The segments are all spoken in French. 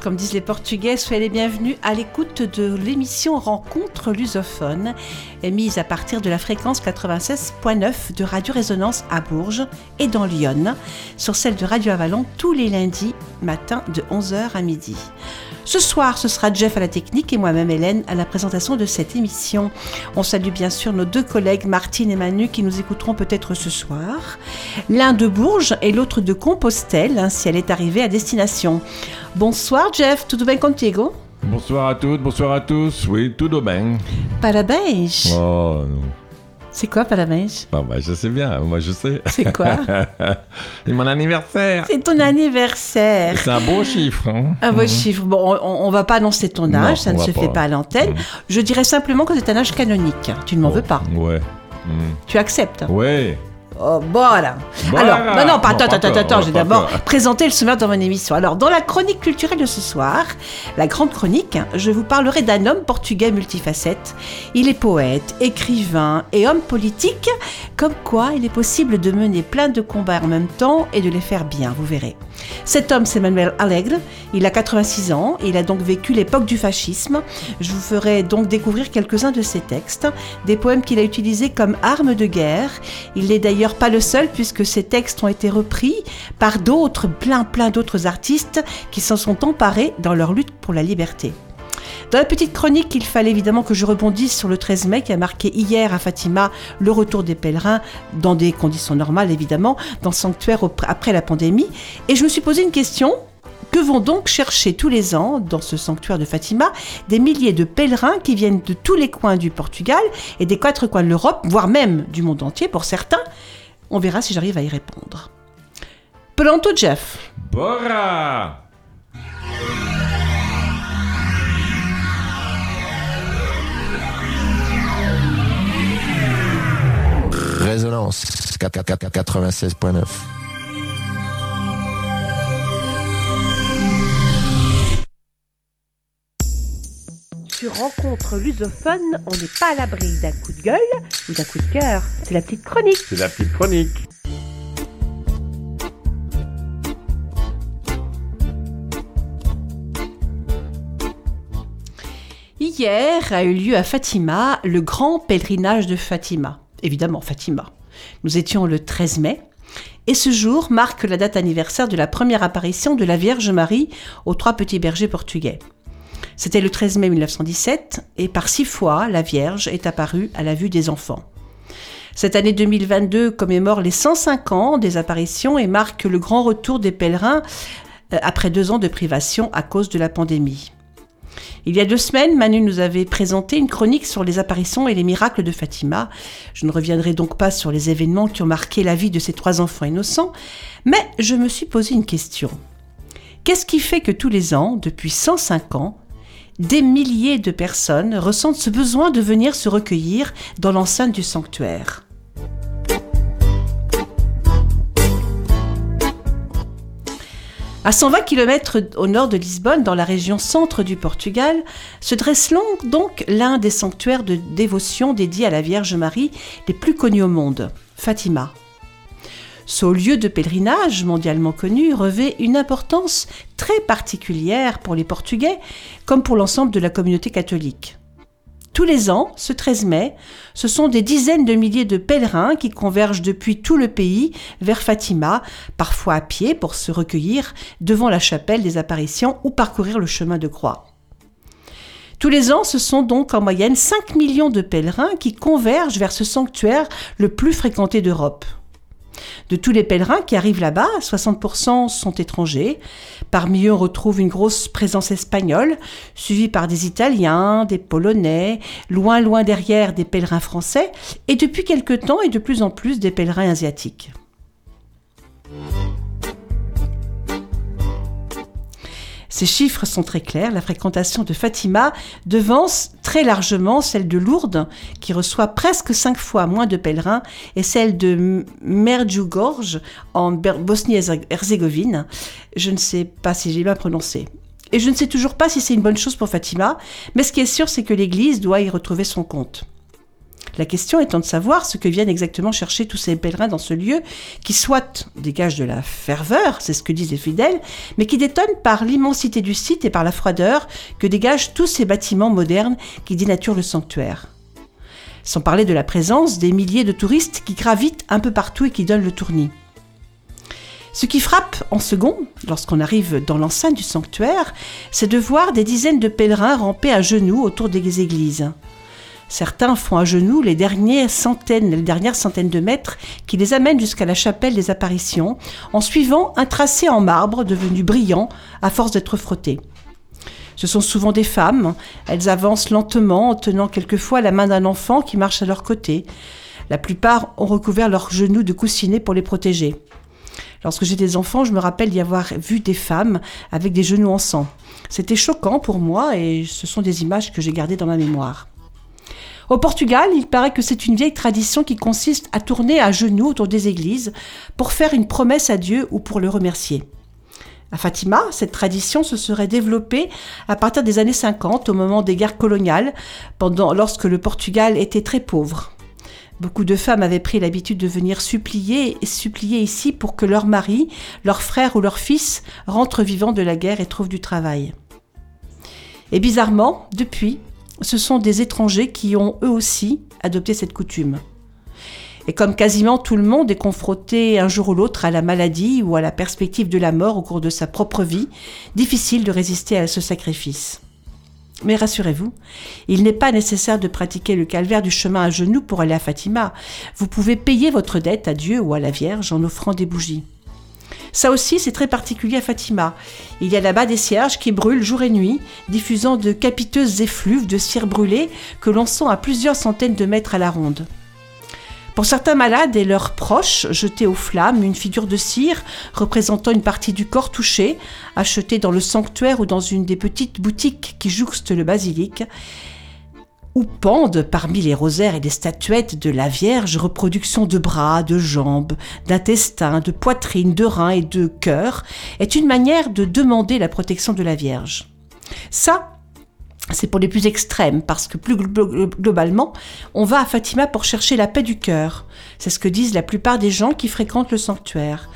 comme disent les Portugais, soyez les bienvenus à l'écoute de l'émission Rencontre lusophone, émise à partir de la fréquence 96.9 de Radio Résonance à Bourges et dans Lyon, sur celle de Radio Avalon tous les lundis matin de 11h à midi. Ce soir, ce sera Jeff à la technique et moi-même Hélène à la présentation de cette émission. On salue bien sûr nos deux collègues Martine et Manu qui nous écouteront peut-être ce soir. L'un de Bourges et l'autre de Compostelle, hein, si elle est arrivée à destination. Bonsoir Jeff, tout bien contigo? Bonsoir à toutes, bonsoir à tous. Oui, tout bien. Parabéns. Oh non. C'est quoi Parabéns Bah, bah, je sais bien, moi je sais. C'est quoi? C'est mon anniversaire. C'est ton anniversaire. C'est un beau chiffre. Hein Un beau chiffre. Bon, on, on va pas annoncer ton Non, âge, ça ne se pas. fait pas à l'antenne. Mm. Je dirais simplement que c'est un âge canonique. Tu ne m'en veux pas. Ouais. Mm. Tu acceptes Ouais. Oh, voilà. Voilà. Alors, non, pas, Non, attends, pas attends, encore, attends, j'ai d'abord présenté le sommaire dans mon émission. Alors, dans la chronique culturelle de ce soir, la grande chronique, je vous parlerai d'un homme portugais multifacette. Il est poète, écrivain et homme politique, comme quoi il est possible de mener plein de combats en même temps et de les faire bien, vous verrez. Cet homme, c'est Manuel Alegre. Il a 86 ans. Il a donc vécu l'époque du fascisme. Je vous ferai donc découvrir quelques-uns de ses textes, des poèmes qu'il a utilisés comme arme de guerre. Il n'est d'ailleurs pas le seul puisque ces textes ont été repris par d'autres, plein plein d'autres artistes qui s'en sont emparés dans leur lutte pour la liberté. Dans la petite chronique, il fallait évidemment que je rebondisse sur le 13 mai qui a marqué hier à Fatima le retour des pèlerins, dans des conditions normales évidemment, dans le sanctuaire après la pandémie. Et je me suis posé une question. Que vont donc chercher tous les ans, dans ce sanctuaire de Fatima, des milliers de pèlerins qui viennent de tous les coins du Portugal et des quatre coins de l'Europe, voire même du monde entier pour certains On verra si j'arrive à y répondre. Pronto, Jeff Bora Résonance 96.9. Sur Rencontre lusophone, on n'est pas à l'abri d'un coup de gueule ou d'un coup de cœur. C'est la petite chronique. C'est la petite chronique. Hier a eu lieu à Fatima le grand pèlerinage de Fatima. Évidemment, Fatima. Nous étions le 13 mai. Et ce jour marque la date anniversaire de la première apparition de la Vierge Marie aux trois petits bergers portugais. C'était le 13 mai 1917 et par six fois, la Vierge est apparue à la vue des enfants. Cette année 2022 commémore les 105 ans des apparitions et marque le grand retour des pèlerins euh, après deux ans de privation à cause de la pandémie. Il y a deux semaines, Manu nous avait présenté une chronique sur les apparitions et les miracles de Fatima. Je ne reviendrai donc pas sur les événements qui ont marqué la vie de ces trois enfants innocents, mais je me suis posé une question. Qu'est-ce qui fait que tous les ans, depuis 105 ans, des milliers de personnes ressentent ce besoin de venir se recueillir dans l'enceinte du sanctuaire À 120 km au nord de Lisbonne, dans la région centre du Portugal, se dresse donc l'un des sanctuaires de dévotion dédiés à la Vierge Marie les plus connus au monde, Fatima. Ce lieu de pèlerinage mondialement connu revêt une importance très particulière pour les Portugais comme pour l'ensemble de la communauté catholique. Tous les ans, ce 13 mai, ce sont des dizaines de milliers de pèlerins qui convergent depuis tout le pays vers Fatima, parfois à pied pour se recueillir devant la chapelle des apparitions ou parcourir le chemin de croix. Tous les ans, ce sont donc en moyenne 5 millions de pèlerins qui convergent vers ce sanctuaire le plus fréquenté d'Europe. De tous les pèlerins qui arrivent là-bas, 60% sont étrangers. Parmi eux, on retrouve une grosse présence espagnole, suivie par des Italiens, des Polonais, loin loin derrière des pèlerins français, et depuis quelque temps et de plus en plus des pèlerins asiatiques. Ces chiffres sont très clairs. La fréquentation de Fatima devance très largement celle de Lourdes, qui reçoit presque cinq fois moins de pèlerins, et celle de Medjugorje en Bosnie-Herzégovine. Je ne sais pas si j'ai bien prononcé. Et je ne sais toujours pas si c'est une bonne chose pour Fatima, mais ce qui est sûr, c'est que l'Église doit y retrouver son compte. La question étant de savoir ce que viennent exactement chercher tous ces pèlerins dans ce lieu, qui soit dégage de la ferveur, c'est ce que disent les fidèles, mais qui détonne par l'immensité du site et par la froideur que dégagent tous ces bâtiments modernes qui dénaturent le sanctuaire. Sans parler de la présence des milliers de touristes qui gravitent un peu partout et qui donnent le tournis. Ce qui frappe en second, lorsqu'on arrive dans l'enceinte du sanctuaire, c'est de voir des dizaines de pèlerins ramper à genoux autour des églises. Certains font à genoux les dernières centaines, les dernières centaines de mètres qui les amènent jusqu'à la chapelle des apparitions, en suivant un tracé en marbre devenu brillant à force d'être frotté. Ce sont souvent des femmes. Elles avancent lentement en tenant quelquefois la main d'un enfant qui marche à leur côté. La plupart ont recouvert leurs genoux de coussinets pour les protéger. Lorsque j'étais des enfants, je me rappelle d'y avoir vu des femmes avec des genoux en sang. C'était choquant pour moi et ce sont des images que j'ai gardées dans ma mémoire. Au Portugal, il paraît que c'est une vieille tradition qui consiste à tourner à genoux autour des églises pour faire une promesse à Dieu ou pour le remercier. À Fatima, cette tradition se serait développée à partir des années 50, au moment des guerres coloniales, lorsque le Portugal était très pauvre. Beaucoup de femmes avaient pris l'habitude de venir supplier et supplier ici pour que leur mari, leur frère ou leur fils rentrent vivants de la guerre et trouvent du travail. Et bizarrement, depuis, ce sont des étrangers qui ont eux aussi adopté cette coutume. Et comme quasiment tout le monde est confronté un jour ou l'autre à la maladie ou à la perspective de la mort au cours de sa propre vie, difficile de résister à ce sacrifice. Mais rassurez-vous, il n'est pas nécessaire de pratiquer le calvaire du chemin à genoux pour aller à Fatima. Vous pouvez payer votre dette à Dieu ou à la Vierge en offrant des bougies. Ça aussi, c'est très particulier à Fatima. Il y a là-bas des cierges qui brûlent jour et nuit, diffusant de capiteuses effluves de cire brûlée que l'on sent à plusieurs centaines de mètres à la ronde. Pour certains malades et leurs proches, jeter aux flammes une figure de cire représentant une partie du corps touché, achetée dans le sanctuaire ou dans une des petites boutiques qui jouxtent le basilic, où pendent parmi les rosaires et les statuettes de la Vierge reproductions de bras, de jambes, d'intestins, de poitrine, de reins et de cœur, est une manière de demander la protection de la Vierge. Ça, c'est pour les plus extrêmes, parce que plus globalement, on va à Fatima pour chercher la paix du cœur. C'est ce que disent la plupart des gens qui fréquentent le sanctuaire.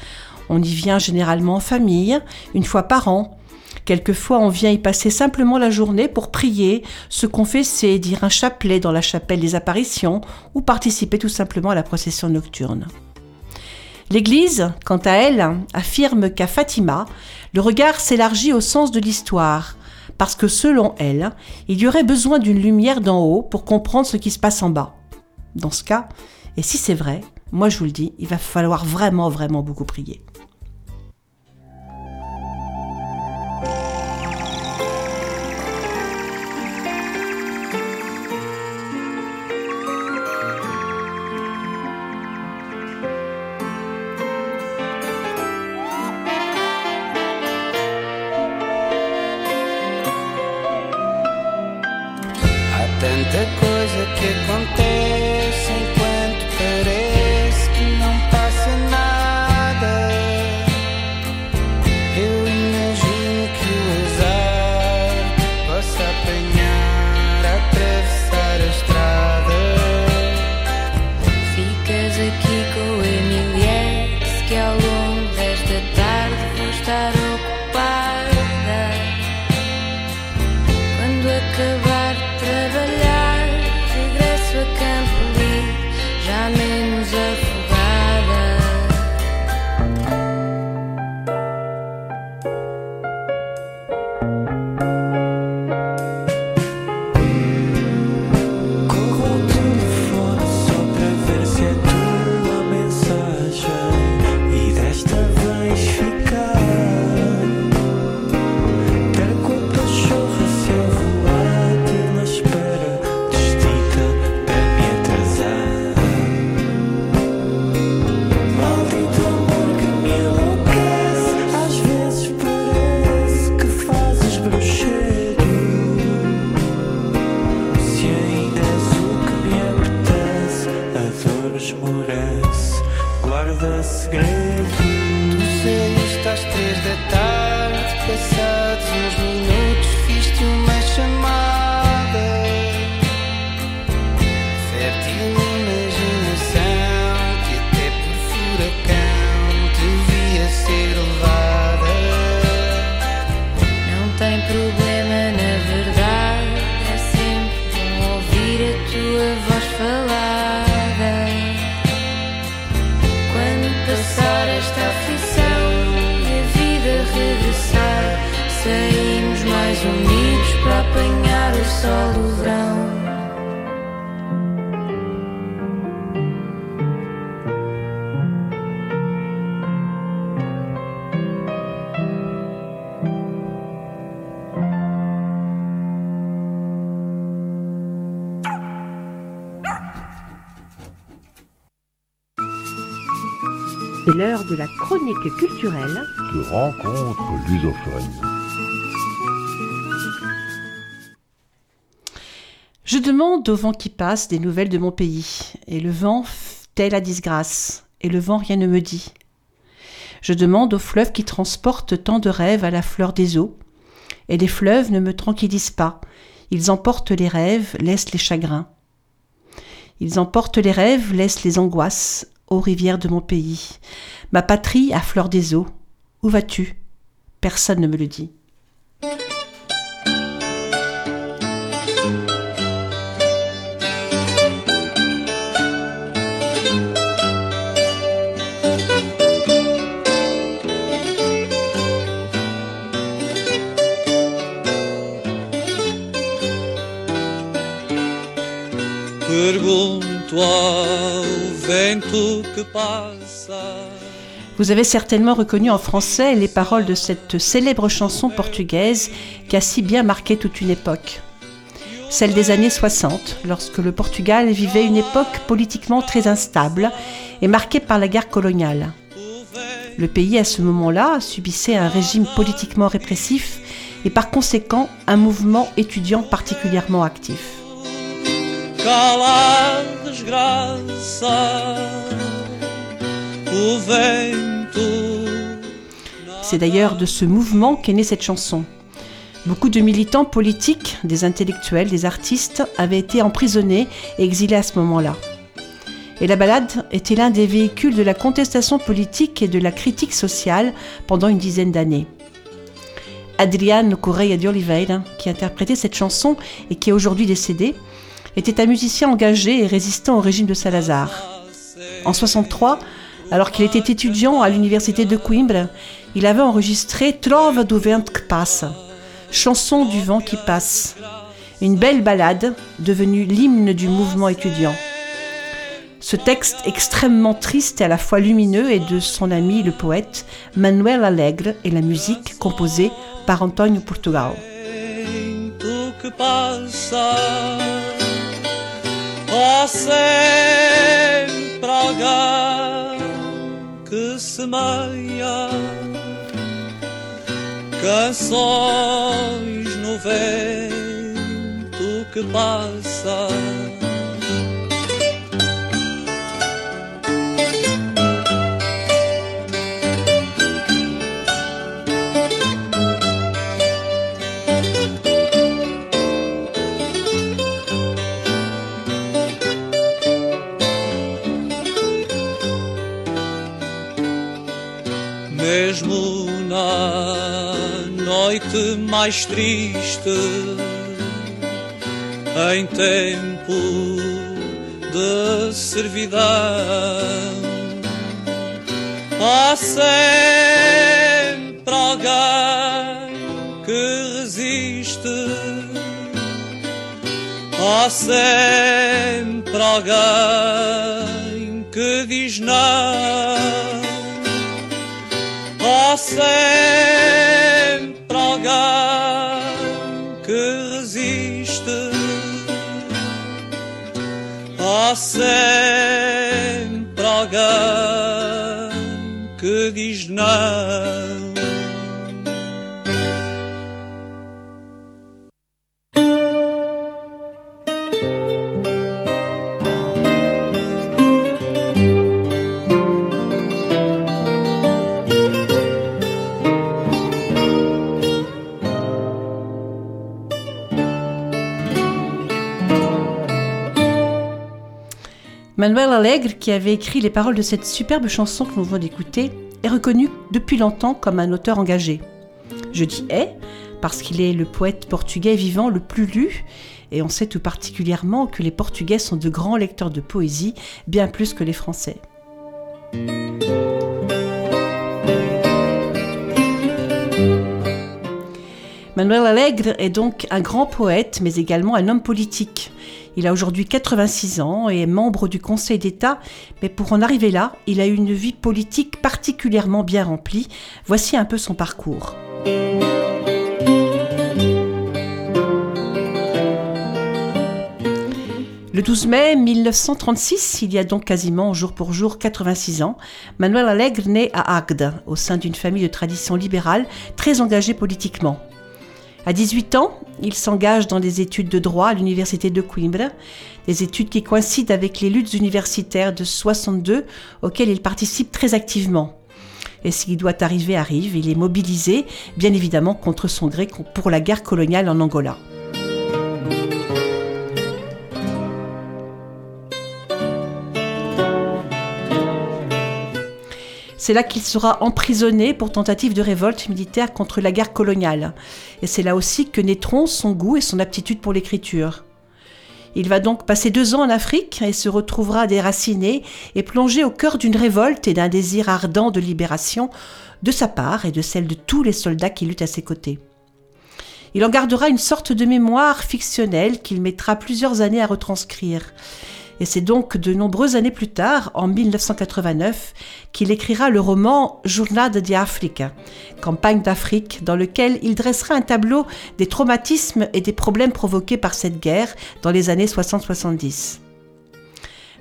On y vient généralement en famille, une fois par an, Quelquefois, on vient y passer simplement la journée pour prier, se confesser, dire un chapelet dans la chapelle des apparitions ou participer tout simplement à la procession nocturne. L'Église, quant à elle, affirme qu'à Fatima, le regard s'élargit au sens de l'histoire, parce que selon elle, il y aurait besoin d'une lumière d'en haut pour comprendre ce qui se passe en bas. Dans ce cas, et si c'est vrai, moi je vous le dis, il va falloir vraiment, vraiment beaucoup prier. De la chronique culturelle. de rencontres lusophones. Je demande au vent qui passe des nouvelles de mon pays, et le vent tait la disgrâce, et le vent rien ne me dit. Je demande au fleuve qui transporte tant de rêves à la fleur des eaux, et les fleuves ne me tranquillisent pas, ils emportent les rêves, laissent les chagrins. Ils emportent les rêves, laissent les angoisses, ô rivière de mon pays, ma patrie à fleur des eaux. Où vas-tu? Personne ne me le dit. Vous avez certainement reconnu en français les paroles de cette célèbre chanson portugaise qui a si bien marqué toute une époque. Celle des années 60, lorsque le Portugal vivait une époque politiquement très instable et marquée par la guerre coloniale. Le pays à ce moment-là subissait un régime politiquement répressif et par conséquent un mouvement étudiant particulièrement actif. C'est d'ailleurs de ce mouvement qu'est née cette chanson. Beaucoup de militants politiques, des intellectuels, des artistes avaient été emprisonnés et exilés à ce moment-là. Et la balade était l'un des véhicules de la contestation politique et de la critique sociale pendant une dizaine d'années. Adriano Correia de Oliveira, qui interprétait cette chanson et qui est aujourd'hui décédé, était un musicien engagé et résistant au régime de Salazar. En 63, alors qu'il était étudiant à l'université de Coimbra, il avait enregistré Trova do vento que passa, chanson du vent qui passe, une belle ballade devenue l'hymne du mouvement étudiant. Ce texte extrêmement triste et à la fois lumineux est de son ami le poète Manuel Alegre et la musique composée par Antonio Portugal. Há sempre alguém que semeia canções no vento que passa. Noite mais triste, em tempo de servidão, há sempre alguém que resiste, há sempre alguém que diz não. Há sempre alguém que resiste. Há sempre alguém que diz não. Manuel Alegre, qui avait écrit les paroles de cette superbe chanson que nous venons d'écouter, est reconnu depuis longtemps comme un auteur engagé. Je dis est parce qu'il est le poète portugais vivant le plus lu Et on sait tout particulièrement que les Portugais sont de grands lecteurs de poésie, bien plus que les Français. Manuel Alegre est donc un grand poète, mais également un homme politique. Il a aujourd'hui 86 ans et est membre du Conseil d'État, mais pour en arriver là, il a eu une vie politique particulièrement bien remplie. Voici un peu son parcours. Le 12 mai 1936, il y a donc quasiment jour pour jour 86 ans, Manuel Alegre naît à Agde, au sein d'une famille de tradition libérale très engagée politiquement. À 18 ans, il s'engage dans des études de droit à l'université de Coimbra, des études qui coïncident avec les luttes universitaires de 62 auxquelles il participe très activement. Et s'il doit arriver, arrive, il est mobilisé, bien évidemment contre son gré, pour la guerre coloniale en Angola. C'est là qu'il sera emprisonné pour tentative de révolte militaire contre la guerre coloniale. Et c'est là aussi que naîtront son goût et son aptitude pour l'écriture. Il va donc passer deux ans en Afrique et se retrouvera déraciné et plongé au cœur d'une révolte et d'un désir ardent de libération de sa part et de celle de tous les soldats qui luttent à ses côtés. Il en gardera une sorte de mémoire fictionnelle qu'il mettra plusieurs années à retranscrire. Et c'est donc de nombreuses années plus tard, en 1989, qu'il écrira le roman Jornada de África, campagne d'Afrique, dans lequel il dressera un tableau des traumatismes et des problèmes provoqués par cette guerre dans les années 60-70.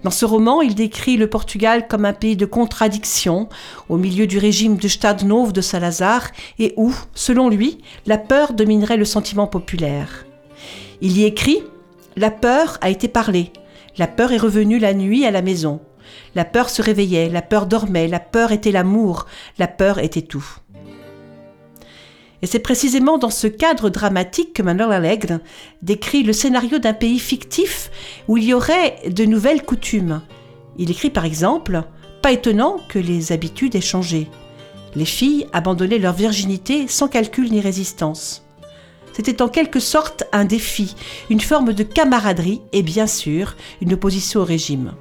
Dans ce roman, il décrit le Portugal comme un pays de contradictions, au milieu du régime de Stade Novo de Salazar, et où, selon lui, la peur dominerait le sentiment populaire. Il y écrit La peur a été parlée, la peur est revenue la nuit à la maison. La peur se réveillait, la peur dormait, la peur était l'amour, la peur était tout. Et c'est précisément dans ce cadre dramatique que Manuel Alegre décrit le scénario d'un pays fictif où il y aurait de nouvelles coutumes. Il écrit par exemple Pas étonnant que les habitudes aient changé. Les filles abandonnaient leur virginité sans calcul ni résistance. C'était en quelque sorte un défi, une forme de camaraderie et bien sûr une opposition au régime.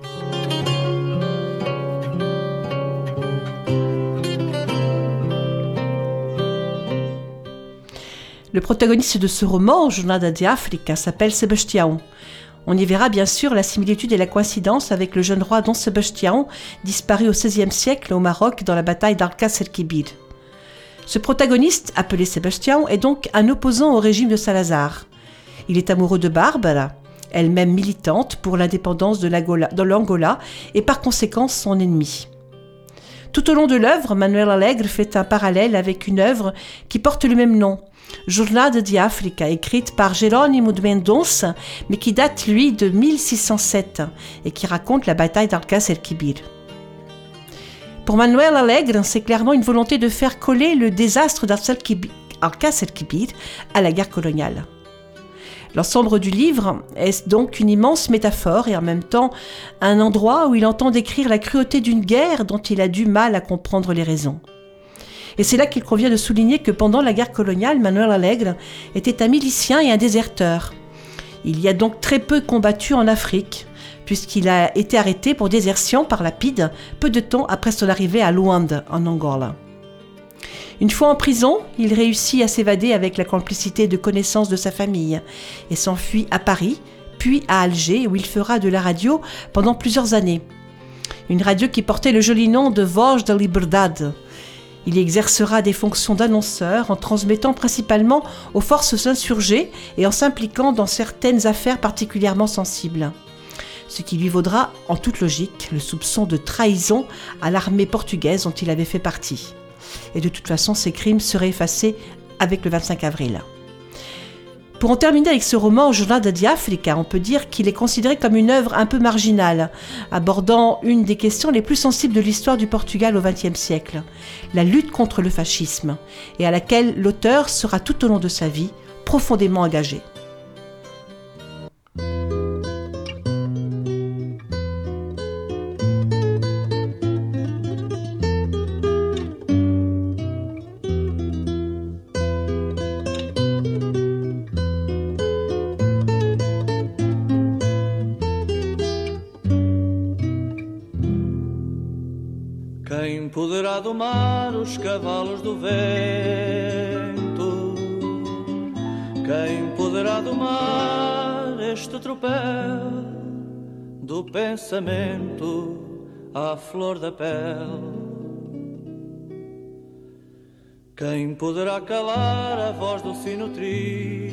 Le protagoniste de ce roman, Jornada de África, s'appelle Sebastião. On y verra bien sûr la similitude et la coïncidence avec le jeune roi Don Sebastião, disparu au XVIe siècle au Maroc dans la bataille d'Alcácer-Quibir. Ce protagoniste, appelé Sébastien, est donc un opposant au régime de Salazar. Il est amoureux de Barbara, elle-même militante pour l'indépendance de l'Angola et par conséquent son ennemi. Tout au long de l'œuvre, Manuel Alegre fait un parallèle avec une œuvre qui porte le même nom, Jornada de África, écrite par Jerónimo de Mendonça, mais qui date, lui, de 1607 et qui raconte la bataille d'Alcácer-Quibir. Pour Manuel Alegre, c'est clairement une volonté de faire coller le désastre d'Alcácer-Quibir à la guerre coloniale. L'ensemble du livre est donc une immense métaphore et en même temps un endroit où il entend décrire la cruauté d'une guerre dont il a du mal à comprendre les raisons. Et c'est là qu'il convient de souligner que pendant la guerre coloniale, Manuel Alegre était un milicien et un déserteur. Il y a donc très peu combattu en Afrique, puisqu'il a été arrêté pour désertion par la PIDE peu de temps après son arrivée à Luanda, en Angola. Une fois en prison, il réussit à s'évader avec la complicité de connaissances de sa famille et s'enfuit à Paris, puis à Alger, où il fera de la radio pendant plusieurs années. Une radio qui portait le joli nom de Voz de Liberdade. Il exercera des fonctions d'annonceur en transmettant principalement aux forces insurgées et en s'impliquant dans certaines affaires particulièrement sensibles ce qui lui vaudra, en toute logique, le soupçon de trahison à l'armée portugaise dont il avait fait partie. Et de toute façon, ses crimes seraient effacés avec le 25 avril. Pour en terminer avec ce roman, Journal de Africa, on peut dire qu'il est considéré comme une œuvre un peu marginale, abordant une des questions les plus sensibles de l'histoire du Portugal au XXe siècle, la lutte contre le fascisme, et à laquelle l'auteur sera tout au long de sa vie profondément engagé. Domar os cavalos do vento? Quem poderá domar este tropel do pensamento à flor da pele? Quem poderá calar a voz do sino triste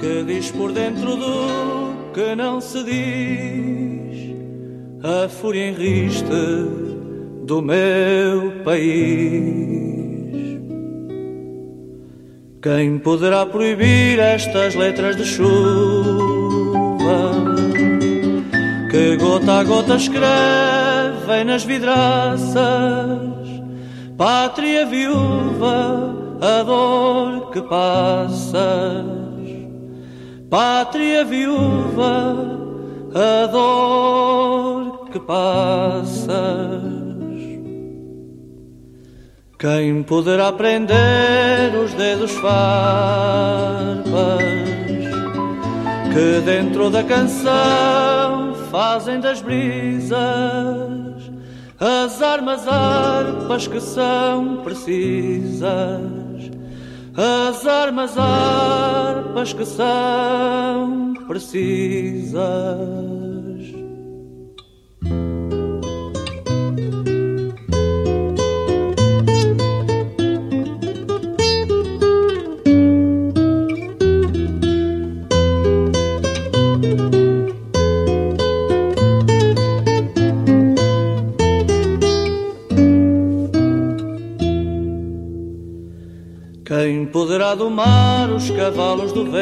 que diz por dentro do que não se diz a fúria em riste do meu país? Quem poderá proibir estas letras de chuva que gota a gota escrevem nas vidraças? Pátria viúva, a dor que passas. Pátria viúva, a dor que passas. Quem poderá prender os dedos farpas que dentro da canção fazem das brisas as armas harpas que são precisas, as armas harpas que são precisas. Quem poderá domar os cavalos do vento?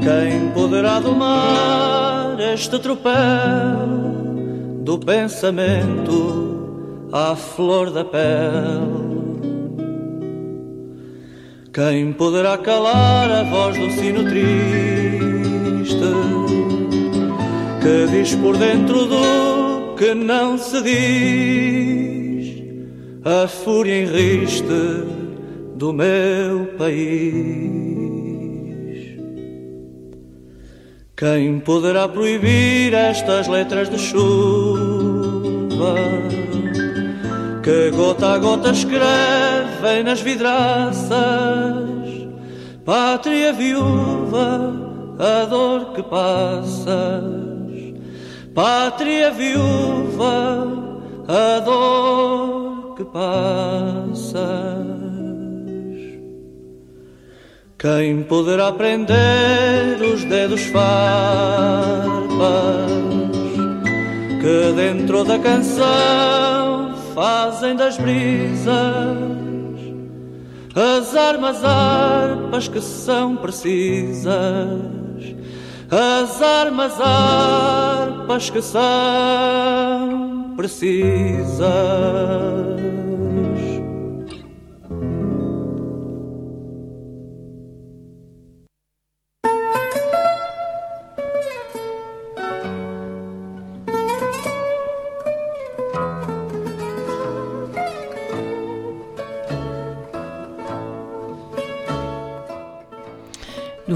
Quem poderá domar este tropel do pensamento à flor da pele? Quem poderá calar a voz do sino triste que diz por dentro do que não se diz? A fúria em riste do meu país. Quem poderá proibir estas letras de chuva que gota a gota escrevem nas vidraças? Pátria viúva, a dor que passas. Pátria viúva, a dor que passas. Quem poderá prender os dedos farpas que dentro da canção fazem das brisas as armas harpas que são precisas? As armas harpas que são precisa.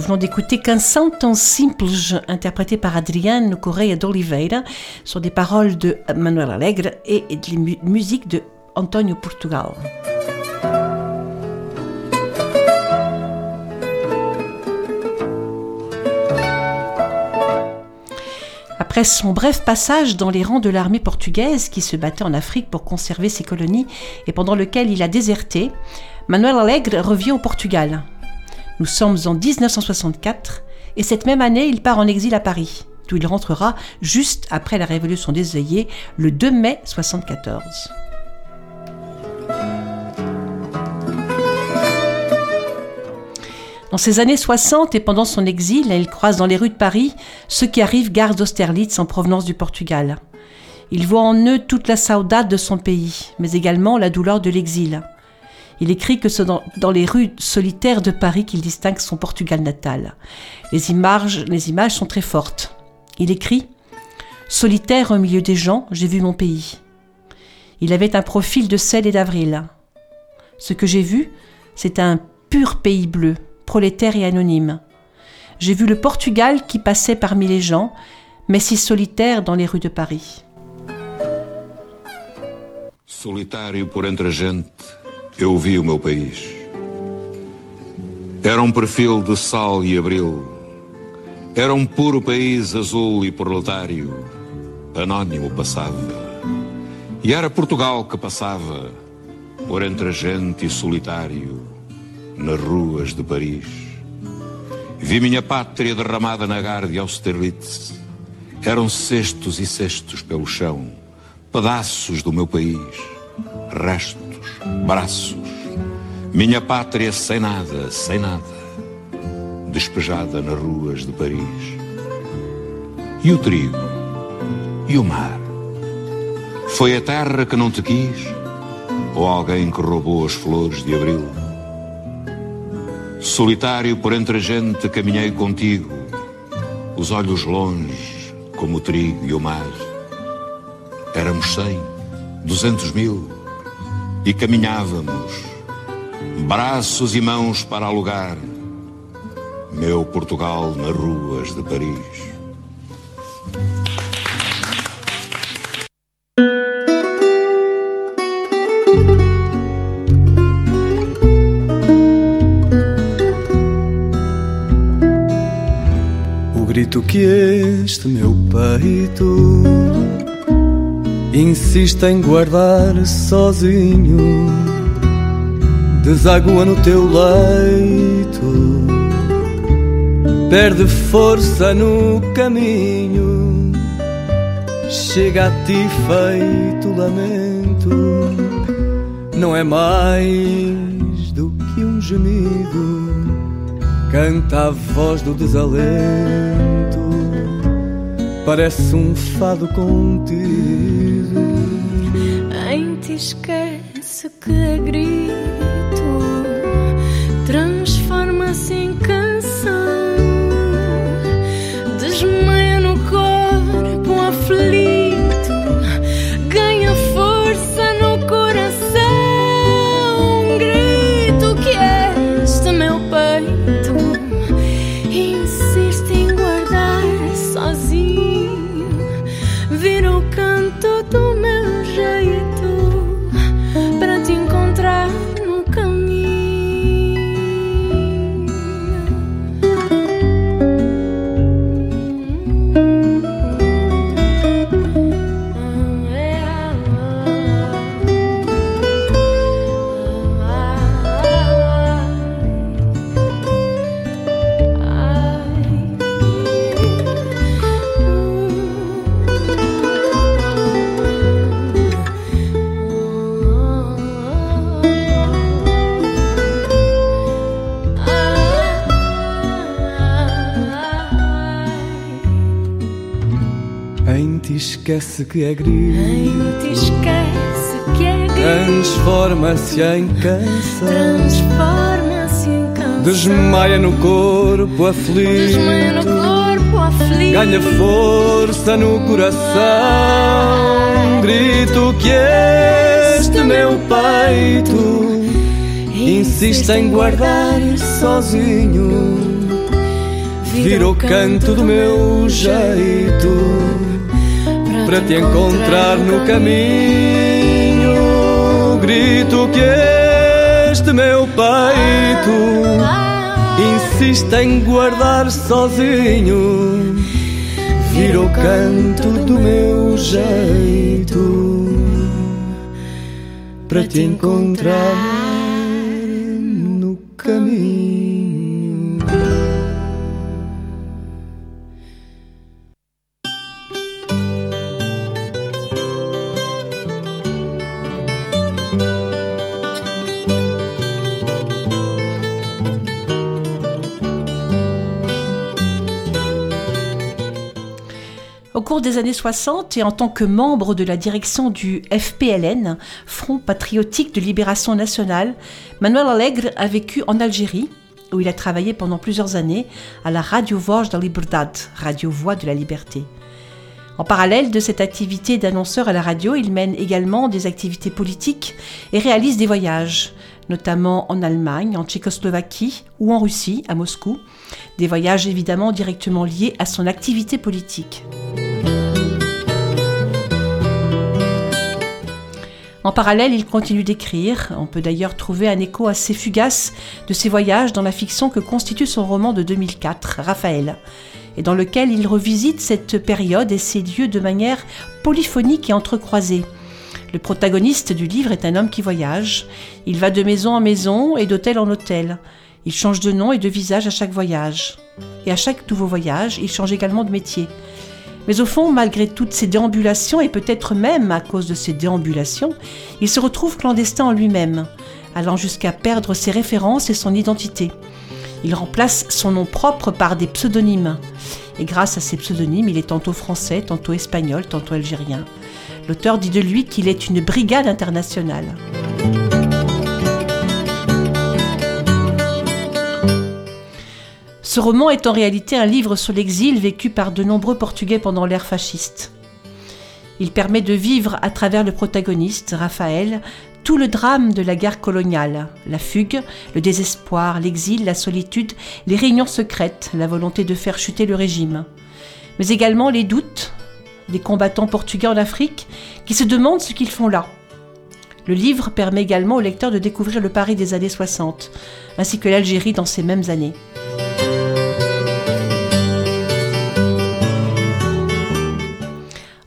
Nous venons d'écouter Canção tão simples, interprété par Adriano Correia d'Oliveira, sur des paroles de Manuel Alegre et de mu- musique de Antonio Portugal. Après son bref passage dans les rangs de l'armée portugaise qui se battait en Afrique pour conserver ses colonies et pendant lequel il a déserté, Manuel Alegre revient au Portugal. Nous sommes en 1964 et cette même année, il part en exil à Paris, d'où il rentrera juste après la Révolution des œillets, le 2 mai 1974. Dans ces années 60 et pendant son exil, il croise dans les rues de Paris ceux qui arrivent gare d'Austerlitz en provenance du Portugal. Il voit en eux toute la saudade de son pays, mais également la douleur de l'exil. Il écrit que c'est dans, les rues solitaires de Paris qu'il distingue son Portugal natal. Les images, les images sont très fortes. Il écrit Solitaire au milieu des gens, j'ai vu mon pays. Il avait un profil de sel et d'avril. Ce que j'ai vu, c'est un pur pays bleu, prolétaire et anonyme. J'ai vu le Portugal qui passait parmi les gens, mais si solitaire dans les rues de Paris. Solitário por entre eu vi o meu país. Era um perfil de sal e abril. Era um puro país azul e proletário. Anónimo passava. E era Portugal que passava por entre a gente e solitário nas ruas de Paris. Vi minha pátria derramada na Garde Austerlitz. Eram cestos e cestos pelo chão, pedaços do meu país, restos, braços. Minha pátria sem nada, sem nada, despejada nas ruas de Paris. E o trigo? E o mar? Foi a terra que não te quis? Ou alguém que roubou as flores de abril? Solitário por entre a gente caminhei contigo, os olhos longe, como o trigo e o mar. Éramos cem, duzentos mil, e caminhávamos, braços e mãos para alugar, meu Portugal nas ruas de Paris. O grito que este meu peito insiste em guardar sozinho. Deságua no teu leito, perde força no caminho, chega a ti feito lamento, não é mais do que um gemido. Canta a voz do desalento parece um fado contigo. Em te esquecer. Esquece que é ti esquece que é grito, Transforma-se em canção. transforma-se em canção. Desmaia no corpo aflito. Desmaia no corpo aflito. Ganha força no coração. Grito que este meu peito insiste em guardar sozinho. Vira o canto do meu jeito para te encontrar no caminho. Grito que este meu peito insiste em guardar sozinho. Vira o canto do meu jeito para te encontrar Au cours des années 60 et en tant que membre de la direction du FPLN, Front Patriotique de Libération Nationale, Manuel Alegre a vécu en Algérie, où il a travaillé pendant plusieurs années à la Radio Voix de la Libertad, Radio Voix de la Liberté. En parallèle de cette activité d'annonceur à la radio, il mène également des activités politiques et réalise des voyages, notamment en Allemagne, en Tchécoslovaquie ou en Russie, à Moscou. Des voyages évidemment directement liés à son activité politique. En parallèle, il continue d'écrire. On peut d'ailleurs trouver un écho assez fugace de ses voyages dans la fiction que constitue son roman de 2004, Raphaël, et dans lequel il revisite cette période et ses lieux de manière polyphonique et entrecroisée. Le protagoniste du livre est un homme qui voyage. Il va de maison en maison et d'hôtel en hôtel. Il change de nom et de visage à chaque voyage. Et à chaque nouveau voyage, il change également de métier. Mais au fond, malgré toutes ces déambulations, et peut-être même à cause de ces déambulations, il se retrouve clandestin en lui-même, allant jusqu'à perdre ses références et son identité. Il remplace son nom propre par des pseudonymes. Et grâce à ces pseudonymes, il est tantôt français, tantôt espagnol, tantôt algérien. L'auteur dit de lui qu'il est une brigade internationale. Ce roman est en réalité un livre sur l'exil vécu par de nombreux Portugais pendant l'ère fasciste. Il permet de vivre à travers le protagoniste, Raphaël, tout le drame de la guerre coloniale, la fugue, le désespoir, l'exil, la solitude, les réunions secrètes, la volonté de faire chuter le régime, mais également les doutes des combattants portugais en Afrique qui se demandent ce qu'ils font là. Le livre permet également au lecteur de découvrir le Paris des années 60, ainsi que l'Algérie dans ces mêmes années.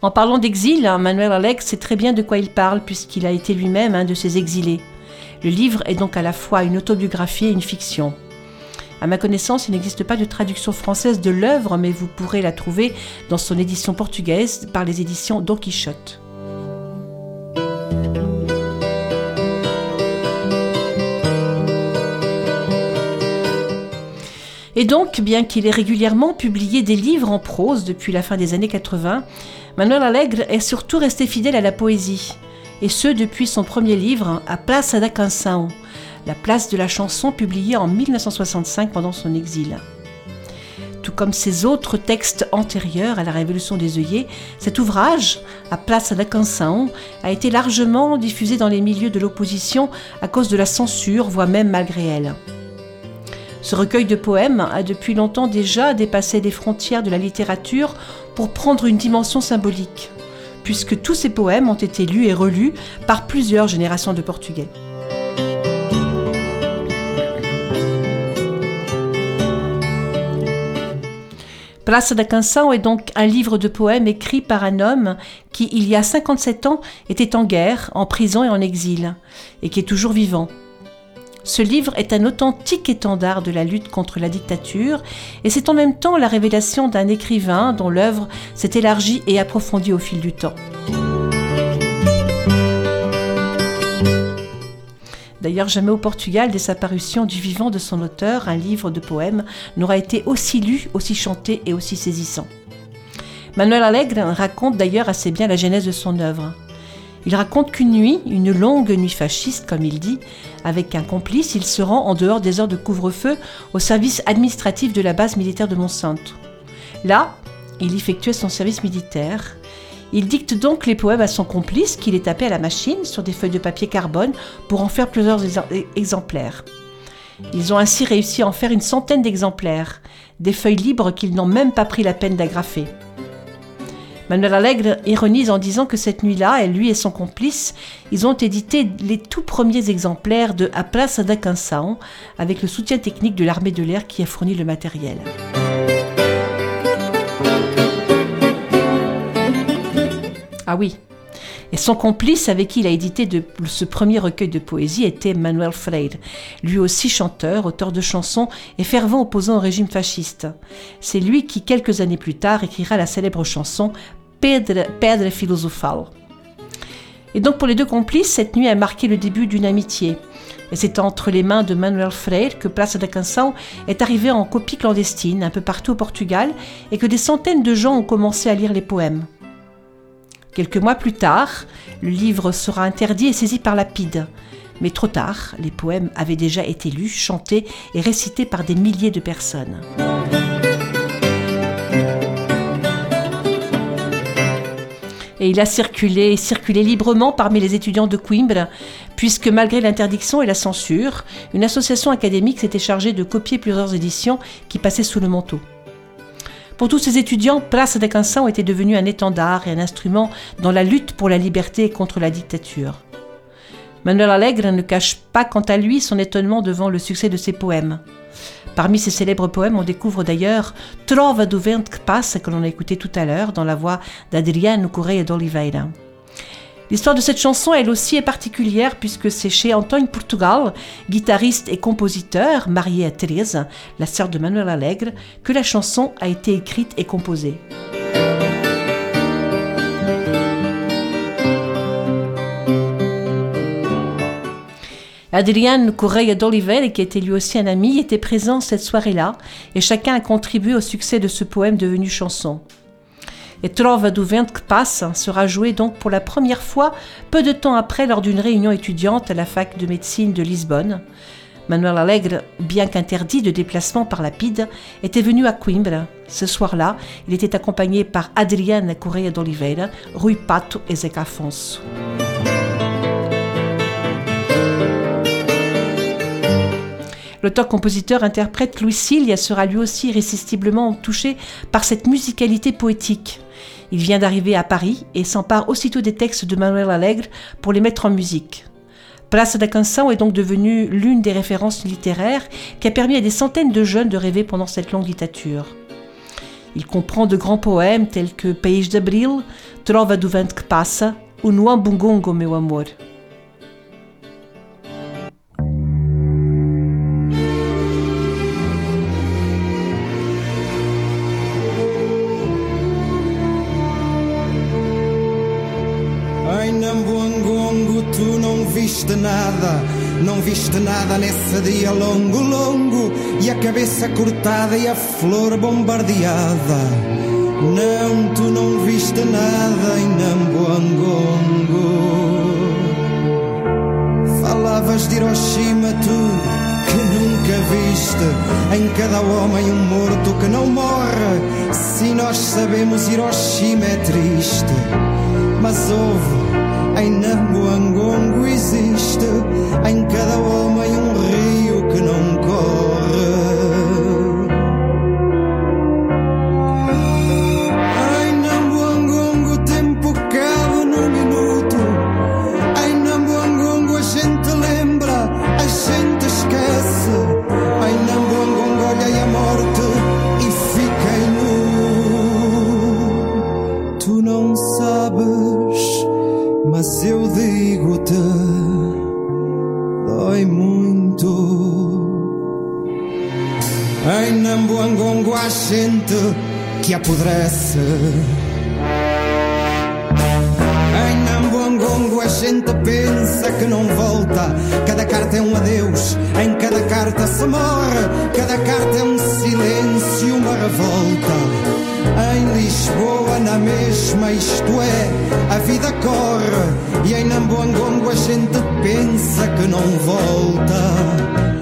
En parlant d'exil, hein, Manuel Alex sait très bien de quoi il parle puisqu'il a été lui-même un de ces exilés. Le livre est donc à la fois une autobiographie et une fiction. À ma connaissance, il n'existe pas de traduction française de l'œuvre, mais vous pourrez la trouver dans son édition portugaise par les éditions Don Quichotte. Et donc, bien qu'il ait régulièrement publié des livres en prose depuis la fin des années 80, Manuel Alegre est surtout resté fidèle à la poésie, et ce depuis son premier livre, A Place da Canção, la place de la chanson publié en 1965 pendant son exil. Tout comme ses autres textes antérieurs à la Révolution des œillets, cet ouvrage, A Place da Canção, a été largement diffusé dans les milieux de l'opposition à cause de la censure, voire même malgré elle. Ce recueil de poèmes a depuis longtemps déjà dépassé les frontières de la littérature pour prendre une dimension symbolique, puisque tous ces poèmes ont été lus et relus par plusieurs générations de Portugais. Place da est donc un livre de poèmes écrit par un homme qui, il y a 57 ans, était en guerre, en prison et en exil, et qui est toujours vivant. Ce livre est un authentique étendard de la lutte contre la dictature et c'est en même temps la révélation d'un écrivain dont l'œuvre s'est élargie et approfondie au fil du temps. D'ailleurs, jamais au Portugal, dès sa parution du vivant de son auteur, un livre de poèmes n'aura été aussi lu, aussi chanté et aussi saisissant. Manuel Alegre raconte d'ailleurs assez bien la genèse de son œuvre. Il raconte qu'une nuit, une longue nuit fasciste, comme il dit, avec un complice, il se rend en dehors des heures de couvre-feu au service administratif de la base militaire de Monsanto. Là, il effectuait son service militaire. Il dicte donc les poèmes à son complice qu'il est tapé à la machine sur des feuilles de papier carbone pour en faire plusieurs exemplaires. Ils ont ainsi réussi à en faire une centaine d'exemplaires, des feuilles libres qu'ils n'ont même pas pris la peine d'agrafer. Manuel Alegre ironise en disant que cette nuit-là, lui et son complice, ils ont édité les tout premiers exemplaires de A Place da avec le soutien technique de l'armée de l'air qui a fourni le matériel. Ah oui. Et son complice avec qui il a édité ce premier recueil de poésie était Manuel Freire, lui aussi chanteur, auteur de chansons et fervent opposant au régime fasciste. C'est lui qui, quelques années plus tard, écrira la célèbre chanson Pedra, Pedra Filosofal. Et donc pour les deux complices, cette nuit a marqué le début d'une amitié. Et c'est entre les mains de Manuel Freire que Place da Canção est arrivée en copie clandestine un peu partout au Portugal et que des centaines de gens ont commencé à lire les poèmes. Quelques mois plus tard, le livre sera interdit et saisi par la PIDE. Mais trop tard, les poèmes avaient déjà été lus, chantés et récités par des milliers de personnes. Et il a circulé, circulé librement parmi les étudiants de Coimbra, puisque malgré l'interdiction et la censure, une association académique s'était chargée de copier plusieurs éditions qui passaient sous le manteau. Pour tous ces étudiants, Place de Canção était devenue un étendard et un instrument dans la lutte pour la liberté et contre la dictature. Manuel Alegre ne cache pas quant à lui son étonnement devant le succès de ses poèmes. Parmi ses célèbres poèmes, on découvre d'ailleurs Trova do vento que que l'on a écouté tout à l'heure, dans la voix d'Adriano Correia d'Oliveira. L'histoire de cette chanson, elle aussi, est particulière puisque c'est chez Antoine Portugal, guitariste et compositeur, marié à Teresa, la sœur de Manuel Alegre, que la chanson a été écrite et composée. Adriano Correia d'Oliveira, qui était lui aussi un ami, était présent cette soirée-là, et chacun a contribué au succès de ce poème devenu chanson. Et Trova do vento que passe sera joué donc pour la première fois peu de temps après lors d'une réunion étudiante à la fac de médecine de Lisbonne. Manuel Alegre, bien qu'interdit de déplacement par la PIDE, était venu à Coimbra. Ce soir-là, il était accompagné par Adriana Correia d'Oliveira, Rui Pato et Zeca Afonso. L'auteur-compositeur-interprète Louis Cilia sera lui aussi irrésistiblement touché par cette musicalité poétique. Il vient d'arriver à Paris et s'empare aussitôt des textes de Manuel Alegre pour les mettre en musique. Place da est donc devenue l'une des références littéraires qui a permis à des centaines de jeunes de rêver pendant cette longue dictature. Il comprend de grands poèmes tels que País de Abril, Trova do vento que passa ou Nuambungongo, meu amor. Viste nada, não viste nada nesse dia longo, longo, e a cabeça cortada e a flor bombardeada. Não, tu não viste nada em Nambuangongo. Falavas de Hiroshima, tu que nunca viste em cada homem um morto que não morre. Se nós sabemos, Hiroshima é triste, mas houve. Ai, na existe, em cada alma um há gente que apodrece. Em Nambuangongo a gente pensa que não volta. Cada carta é um adeus, em cada carta se morre. Cada carta é um silêncio, uma revolta. Em Lisboa, na mesma, isto é, a vida corre. E em Nambuangongo a gente pensa que não volta.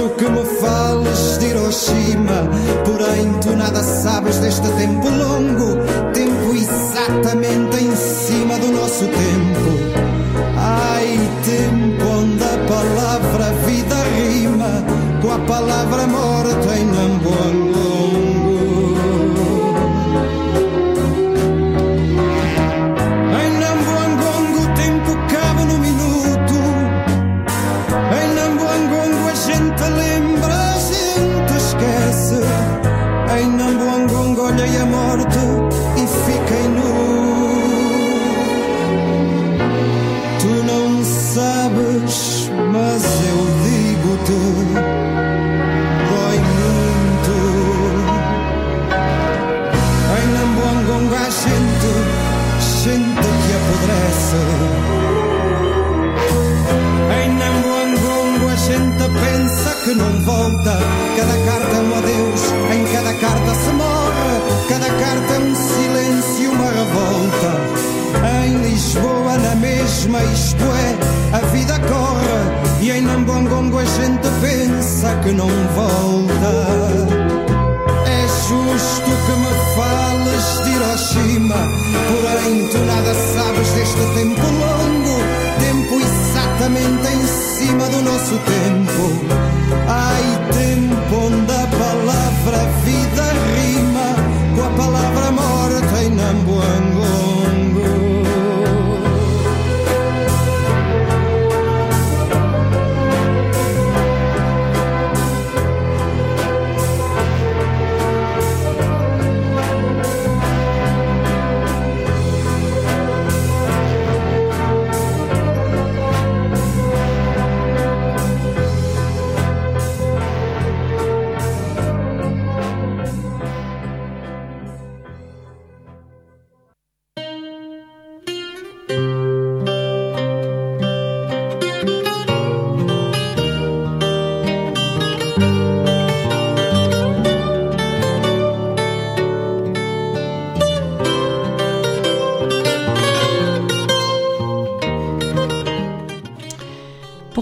Justo que me fales de Hiroshima, porém tu nada sabes deste tempo longo, tempo exatamente em cima do nosso tempo.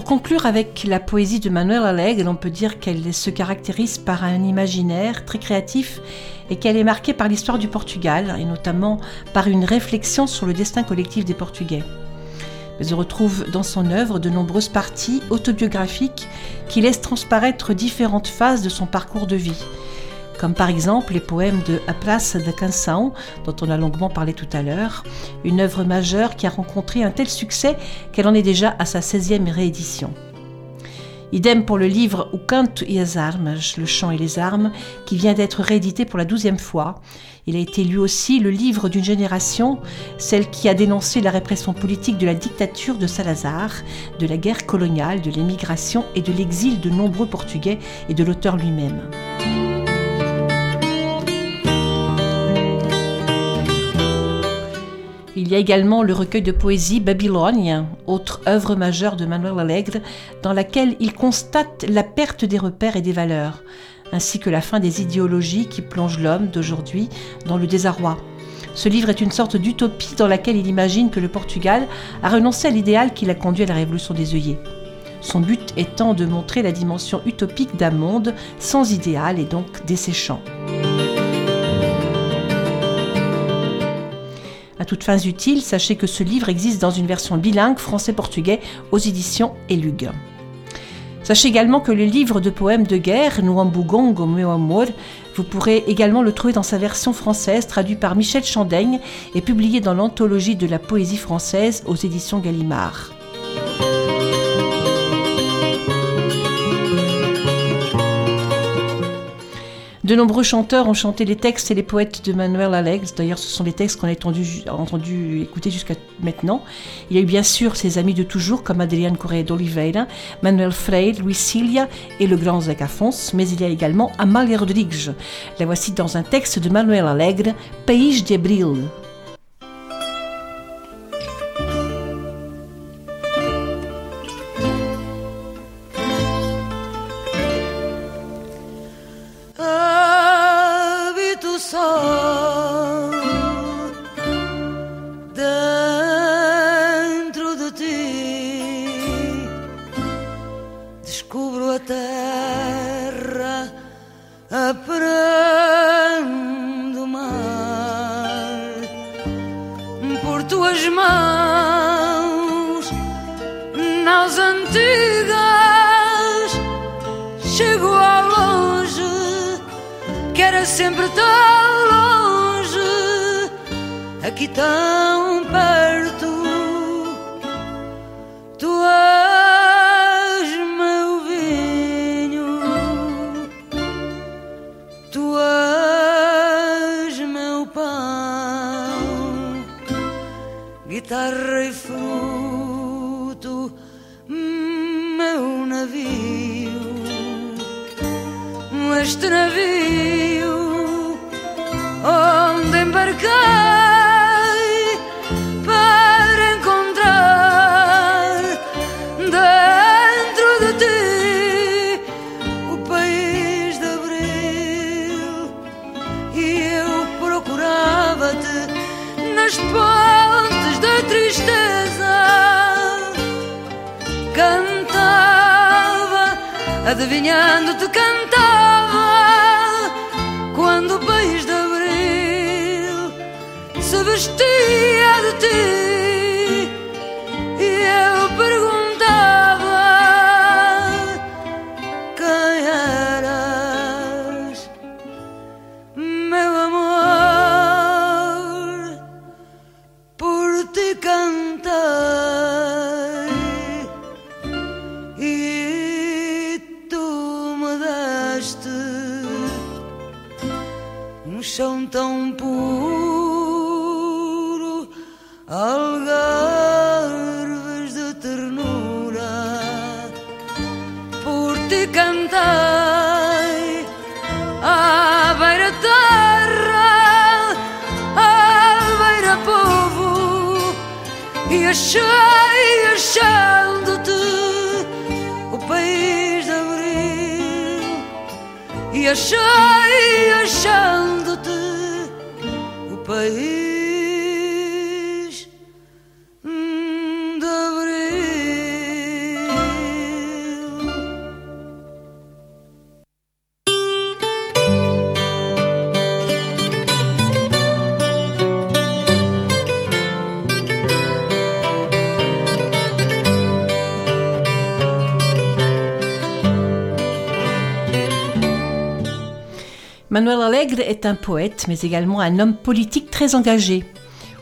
Conclure avec la poésie de Manuel Alegre, on peut dire qu'elle se caractérise par un imaginaire très créatif et qu'elle est marquée par l'histoire du Portugal et notamment par une réflexion sur le destin collectif des Portugais. Mais on retrouve dans son œuvre de nombreuses parties autobiographiques qui laissent transparaître différentes phases de son parcours de vie, comme par exemple les poèmes de A Praça da Canção, dont on a longuement parlé tout à l'heure, une œuvre majeure qui a rencontré un tel succès qu'elle en est déjà à sa 16e réédition. Idem pour le livre O Canto e as Le chant et les armes, qui vient d'être réédité pour la douzième fois. Il a été lui aussi le livre d'une génération, celle qui a dénoncé la répression politique de la dictature de Salazar, de la guerre coloniale, de l'émigration et de l'exil de nombreux Portugais et de l'auteur lui-même. Il y a également le recueil de poésie Babylone, autre œuvre majeure de Manuel Alegre, dans laquelle il constate la perte des repères et des valeurs, ainsi que la fin des idéologies qui plongent l'homme d'aujourd'hui dans le désarroi. Ce livre est une sorte d'utopie dans laquelle il imagine que le Portugal a renoncé à l'idéal qui l'a conduit à la révolution des œillets. Son but étant de montrer la dimension utopique d'un monde sans idéal et donc desséchant. À toutes fins utiles, sachez que ce livre existe dans une version bilingue français-portugais aux éditions Elug. Sachez également que le livre de poèmes de guerre, Nuambugongo Meu Amor, vous pourrez également le trouver dans sa version française, traduit par Michel Chandaigne et publié dans l'anthologie de la poésie française aux éditions Gallimard. De nombreux chanteurs ont chanté les textes et les poètes de Manuel Alex. D'ailleurs, ce sont les textes qu'on a entendu, entendu écouter jusqu'à maintenant. Il y a eu bien sûr ses amis de toujours comme Adrián Correa d'Oliveira, Manuel Freire, Luis Cilia et le grand Zé Afonso, mais il y a également Amália Rodrigues. La voici dans un texte de Manuel Alegre, País de Abril. Adivinhando-te cantava, quando o país de abril se vestia de ti. E achei Est un poète, mais également un homme politique très engagé.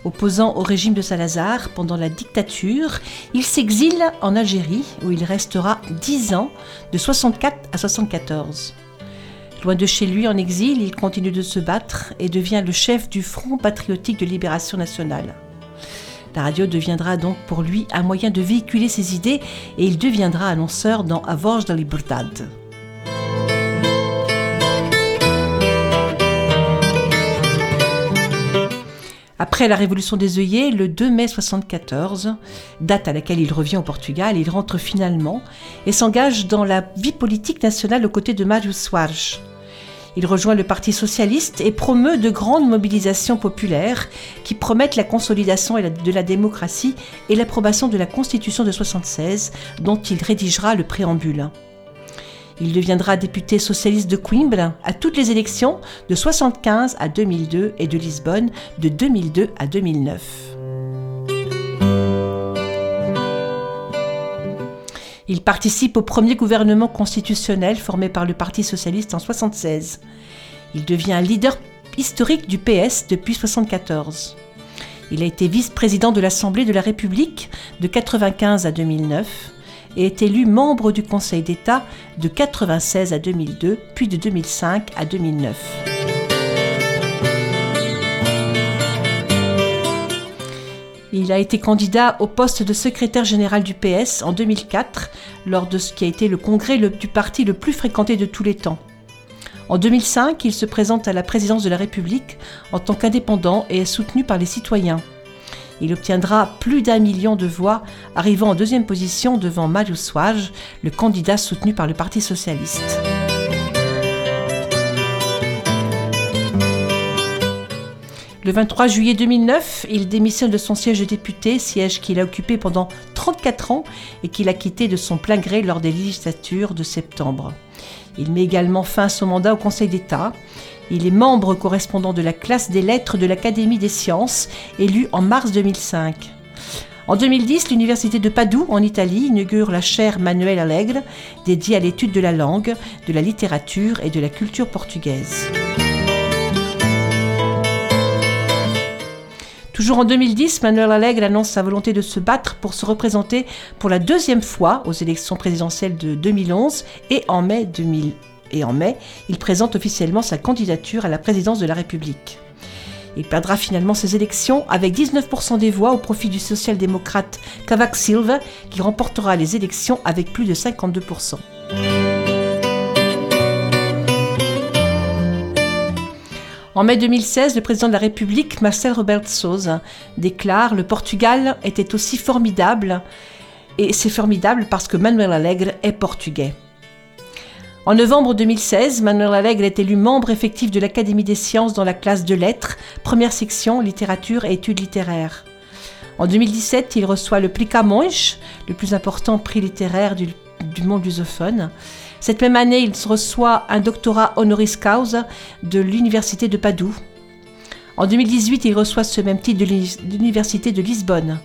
Opposant au régime de Salazar pendant la dictature, il s'exile en Algérie où il restera 10 ans, de 64 à 74. Loin de chez lui en exil, il continue de se battre et devient le chef du Front patriotique de libération nationale. La radio deviendra donc pour lui un moyen de véhiculer ses idées et il deviendra annonceur dans A Voz da Liberdade. Après la révolution des œillets, le 2 mai 74, date à laquelle il revient au Portugal, il rentre finalement et s'engage dans la vie politique nationale aux côtés de Mário Soares. Il rejoint le Parti socialiste et promeut de grandes mobilisations populaires qui promettent la consolidation de la démocratie et l'approbation de la Constitution de 76 dont il rédigera le préambule. Il deviendra député socialiste de Coimbra à toutes les élections de 75 à 2002 et de Lisbonne de 2002 à 2009. Il participe au premier gouvernement constitutionnel formé par le Parti socialiste en 76. Il devient leader historique du PS depuis 74. Il a été vice-président de l'Assemblée de la République de 95 à 2009 et est élu membre du Conseil d'État de 96 à 2002, puis de 2005 à 2009. Il a été candidat au poste de secrétaire général du PS en 2004, lors de ce qui a été le congrès du parti le plus fréquenté de tous les temps. En 2005, il se présente à la présidence de la République en tant qu'indépendant et est soutenu par les citoyens. Il obtiendra plus d'un million de voix, arrivant en deuxième position devant Mário Soares, le candidat soutenu par le Parti socialiste. Le 23 juillet 2009, il démissionne de son siège de député, siège qu'il a occupé pendant 34 ans et qu'il a quitté de son plein gré lors des législatures de septembre. Il met également fin à son mandat au Conseil d'État. Il est membre correspondant de la classe des lettres de l'Académie des sciences, élu en mars 2005. En 2010, l'Université de Padoue, en Italie, inaugure la chaire Manuel Alegre, dédiée à l'étude de la langue, de la littérature et de la culture portugaise. Toujours en 2010, Manuel Alegre annonce sa volonté de se battre pour se représenter pour la deuxième fois aux élections présidentielles de 2011 et en mai 2000. Et en mai, il présente officiellement sa candidature à la présidence de la République. Il perdra finalement ses élections avec 19% des voix au profit du social-démocrate Cavac Silva qui remportera les élections avec plus de 52%. En mai 2016, le président de la République, Marcel Robert Sousa, déclare Le Portugal était aussi formidable, et c'est formidable parce que Manuel Alegre est portugais. En novembre 2016, Manuel Alegre est élu membre effectif de l'Académie des sciences dans la classe de lettres, première section littérature et études littéraires. En 2017, il reçoit le prix Camões, le plus important prix littéraire du, monde lusophone. Cette même année, il reçoit un doctorat honoris causa de l'Université de Padoue. En 2018, il reçoit ce même titre de l'Université de Lisbonne.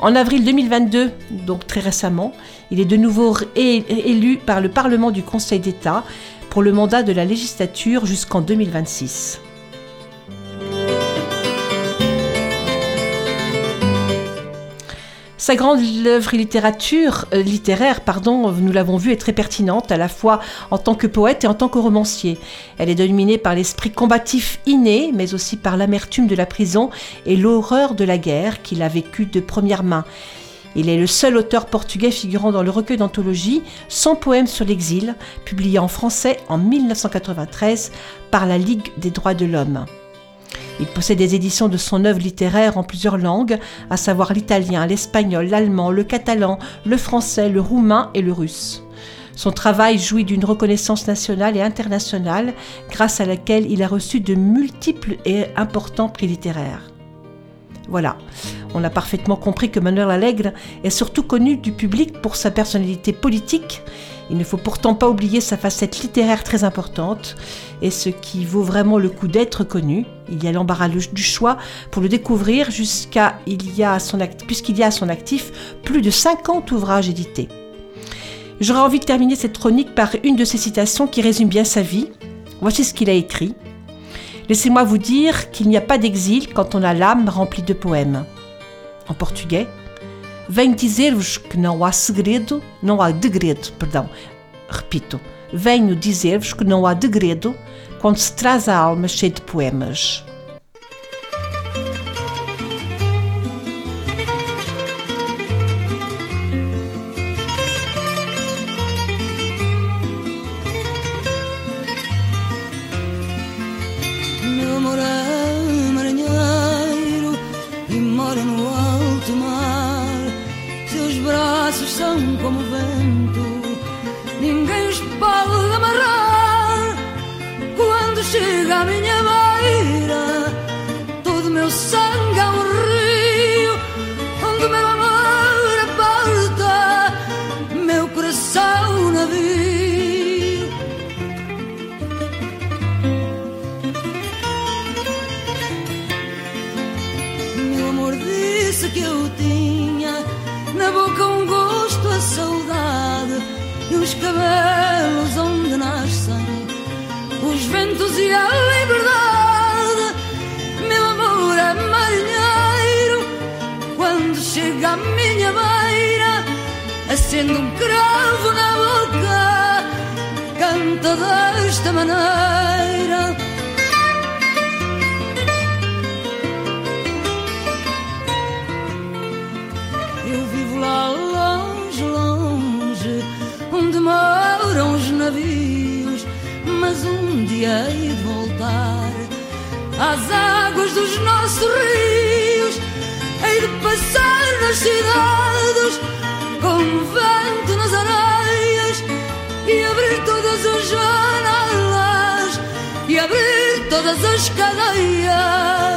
En avril 2022, donc très récemment, il est de nouveau élu par le Parlement du Conseil d'État pour le mandat de la législature jusqu'en 2026. Sa grande œuvre euh, littéraire, pardon, nous l'avons vu, est très pertinente, à la fois en tant que poète et en tant que romancier. Elle est dominée par l'esprit combatif inné, mais aussi par l'amertume de la prison et l'horreur de la guerre qu'il a vécue de première main. Il est le seul auteur portugais figurant dans le recueil d'anthologie Son poème sur l'exil, publié en français en 1993 par la Ligue des droits de l'homme. Il possède des éditions de son œuvre littéraire en plusieurs langues, à savoir l'italien, l'espagnol, l'allemand, le catalan, le français, le roumain et le russe. Son travail jouit d'une reconnaissance nationale et internationale, grâce à laquelle il a reçu de multiples et importants prix littéraires. Voilà, on a parfaitement compris que Manuel Alegre est surtout connu du public pour sa personnalité politique. Il ne faut pourtant pas oublier sa facette littéraire très importante et ce qui vaut vraiment le coup d'être connu. Il y a l'embarras du choix pour le découvrir jusqu'à il y a son puisqu'il y a à son actif plus de 50 ouvrages édités. J'aurais envie de terminer cette chronique par une de ces citations qui résume bien sa vie. Voici ce qu'il a écrit. Laissez-moi vous dire qu'il n'y a pas d'exil quand on a l'âme remplie de poèmes. En portugais, venho dizer-vos que não há segredo, não há degredo, perdão. Repito, venho dizer-vos que não há degredo quando se traz a alma cheia de poemas. Acende um cravo na boca, canta desta maneira. Eu vivo lá longe, longe, onde moram os navios, mas um dia hei de voltar às águas dos nossos rios, hei de passar nas cidades o vento nas areias e abrir todas as janelas e abrir todas as cadeias.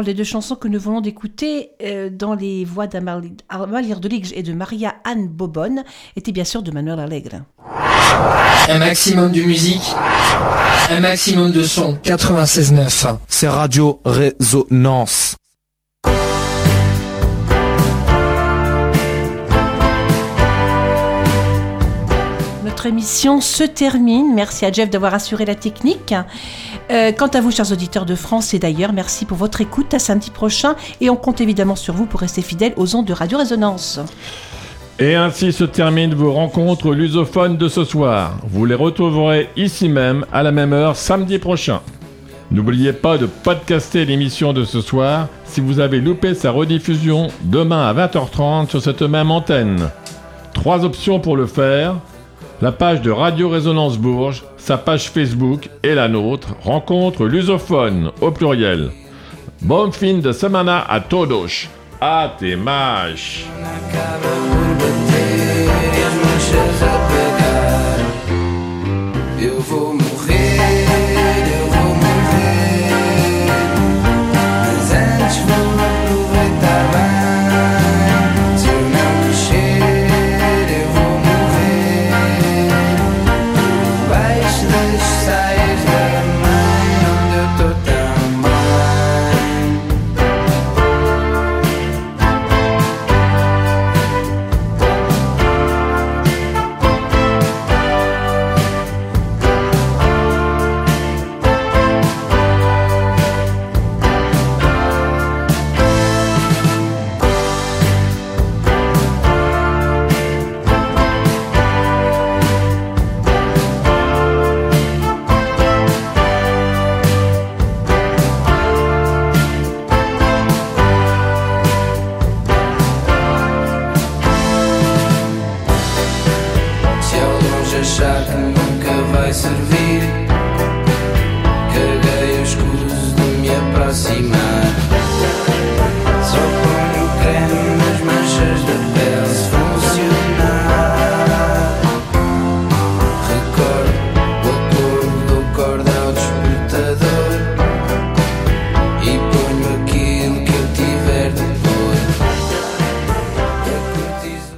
Paroles des deux chansons que nous venons d'écouter euh, dans les voix d'Amalie Amalie Ardelig et de Maria Anne Bobonne étaient bien sûr de Manuel Alegre. Un maximum de musique, un maximum de son. 96.9. C'est Radio Résonance. Notre émission se termine. Merci à Jeff d'avoir assuré la technique. Euh, quant à vous, chers auditeurs de France et d'ailleurs, merci pour votre écoute. À samedi prochain. Et on compte évidemment sur vous pour rester fidèles aux ondes de Radio Résonance. Et ainsi se terminent vos rencontres lusophones de ce soir. Vous les retrouverez ici même à la même heure samedi prochain. N'oubliez pas de podcaster l'émission de ce soir si vous avez loupé sa rediffusion demain à 20h30 sur cette même antenne. Trois options pour le faire la page de Radio Résonance Bourges, sa page Facebook et la nôtre rencontrent lusophone au pluriel. Bon fin de semana à todos. A te mâches.